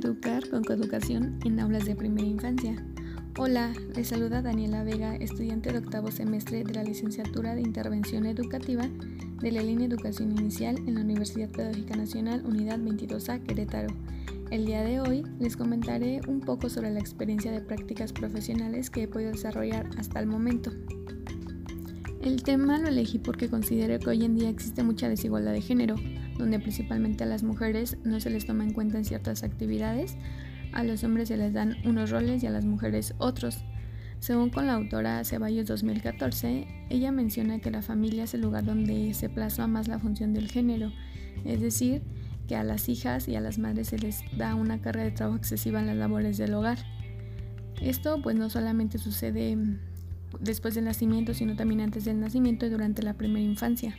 educar con coeducación en aulas de primera infancia. Hola, les saluda Daniela Vega, estudiante de octavo semestre de la licenciatura de Intervención Educativa de la línea Educación Inicial en la Universidad Pedagógica Nacional Unidad 22A Querétaro. El día de hoy les comentaré un poco sobre la experiencia de prácticas profesionales que he podido desarrollar hasta el momento. El tema lo elegí porque considero que hoy en día existe mucha desigualdad de género, donde principalmente a las mujeres no se les toma en cuenta en ciertas actividades, a los hombres se les dan unos roles y a las mujeres otros. Según con la autora Ceballos 2014, ella menciona que la familia es el lugar donde se plasma más la función del género, es decir, que a las hijas y a las madres se les da una carga de trabajo excesiva en las labores del hogar. Esto pues no solamente sucede después del nacimiento, sino también antes del nacimiento y durante la primera infancia.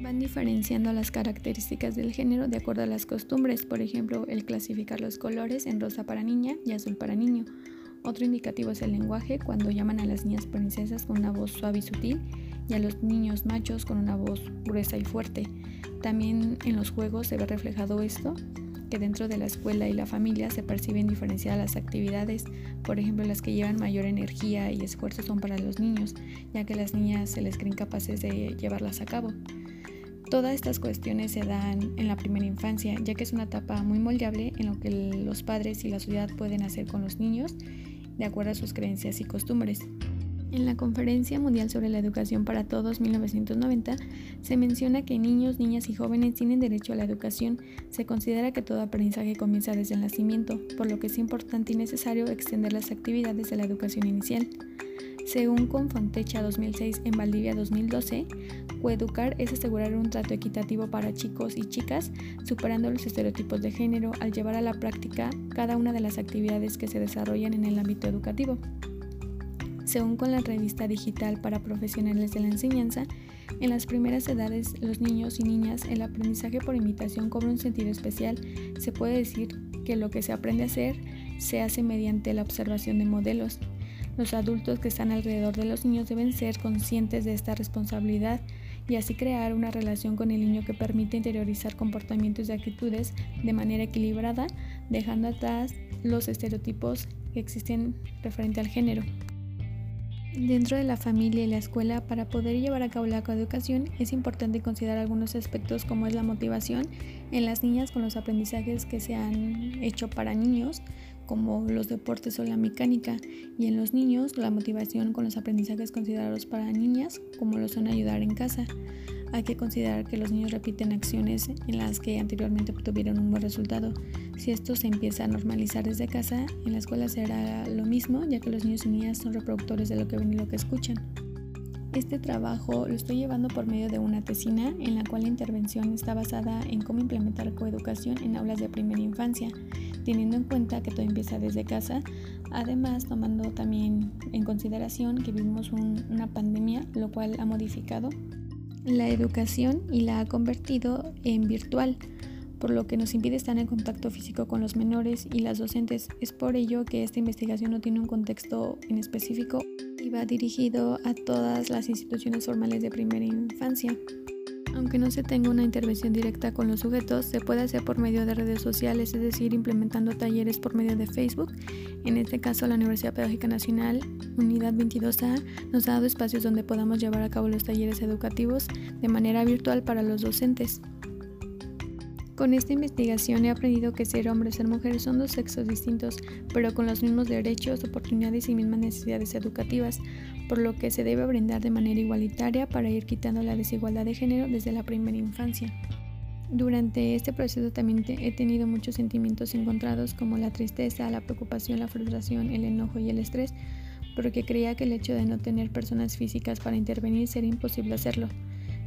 Van diferenciando las características del género de acuerdo a las costumbres, por ejemplo, el clasificar los colores en rosa para niña y azul para niño. Otro indicativo es el lenguaje, cuando llaman a las niñas princesas con una voz suave y sutil y a los niños machos con una voz gruesa y fuerte. También en los juegos se ve reflejado esto, que dentro de la escuela y la familia se perciben diferenciadas las actividades, por ejemplo las que llevan mayor energía y esfuerzo son para los niños, ya que las niñas se les creen capaces de llevarlas a cabo. Todas estas cuestiones se dan en la primera infancia, ya que es una etapa muy moldeable en lo que los padres y la sociedad pueden hacer con los niños de acuerdo a sus creencias y costumbres. En la Conferencia Mundial sobre la Educación para Todos 1990 se menciona que niños, niñas y jóvenes tienen derecho a la educación. Se considera que todo aprendizaje comienza desde el nacimiento, por lo que es importante y necesario extender las actividades de la educación inicial. Según Confontecha 2006 en Valdivia 2012, coeducar es asegurar un trato equitativo para chicos y chicas, superando los estereotipos de género al llevar a la práctica cada una de las actividades que se desarrollan en el ámbito educativo. Según con la revista digital para profesionales de la enseñanza, en las primeras edades los niños y niñas el aprendizaje por imitación cobra un sentido especial. Se puede decir que lo que se aprende a hacer se hace mediante la observación de modelos. Los adultos que están alrededor de los niños deben ser conscientes de esta responsabilidad y así crear una relación con el niño que permite interiorizar comportamientos y actitudes de manera equilibrada, dejando atrás los estereotipos que existen referente al género. Dentro de la familia y la escuela, para poder llevar a cabo la coeducación, es importante considerar algunos aspectos como es la motivación en las niñas con los aprendizajes que se han hecho para niños, como los deportes o la mecánica, y en los niños la motivación con los aprendizajes considerados para niñas, como lo son ayudar en casa. Hay que considerar que los niños repiten acciones en las que anteriormente obtuvieron un buen resultado. Si esto se empieza a normalizar desde casa, en la escuela será lo mismo, ya que los niños y niñas son reproductores de lo que ven y lo que escuchan. Este trabajo lo estoy llevando por medio de una tesina en la cual la intervención está basada en cómo implementar coeducación en aulas de primera infancia, teniendo en cuenta que todo empieza desde casa, además tomando también en consideración que vivimos una pandemia, lo cual ha modificado la educación y la ha convertido en virtual, por lo que nos impide estar en contacto físico con los menores y las docentes. Es por ello que esta investigación no tiene un contexto en específico y va dirigido a todas las instituciones formales de primera infancia. Aunque no se tenga una intervención directa con los sujetos, se puede hacer por medio de redes sociales, es decir, implementando talleres por medio de Facebook. En este caso, la Universidad Pedagógica Nacional, Unidad 22A, nos ha dado espacios donde podamos llevar a cabo los talleres educativos de manera virtual para los docentes. Con esta investigación he aprendido que ser hombre y ser mujer son dos sexos distintos, pero con los mismos derechos, oportunidades y mismas necesidades educativas, por lo que se debe brindar de manera igualitaria para ir quitando la desigualdad de género desde la primera infancia. Durante este proceso también he tenido muchos sentimientos encontrados como la tristeza, la preocupación, la frustración, el enojo y el estrés, porque creía que el hecho de no tener personas físicas para intervenir sería imposible hacerlo.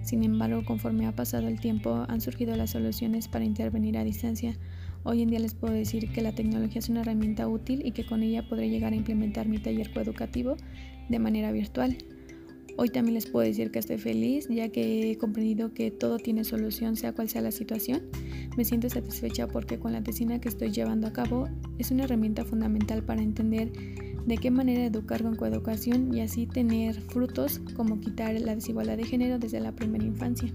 Sin embargo, conforme ha pasado el tiempo, han surgido las soluciones para intervenir a distancia. Hoy en día les puedo decir que la tecnología es una herramienta útil y que con ella podré llegar a implementar mi taller coeducativo de manera virtual. Hoy también les puedo decir que estoy feliz ya que he comprendido que todo tiene solución sea cual sea la situación. Me siento satisfecha porque con la tesina que estoy llevando a cabo es una herramienta fundamental para entender de qué manera educar con coeducación y así tener frutos como quitar la desigualdad de género desde la primera infancia.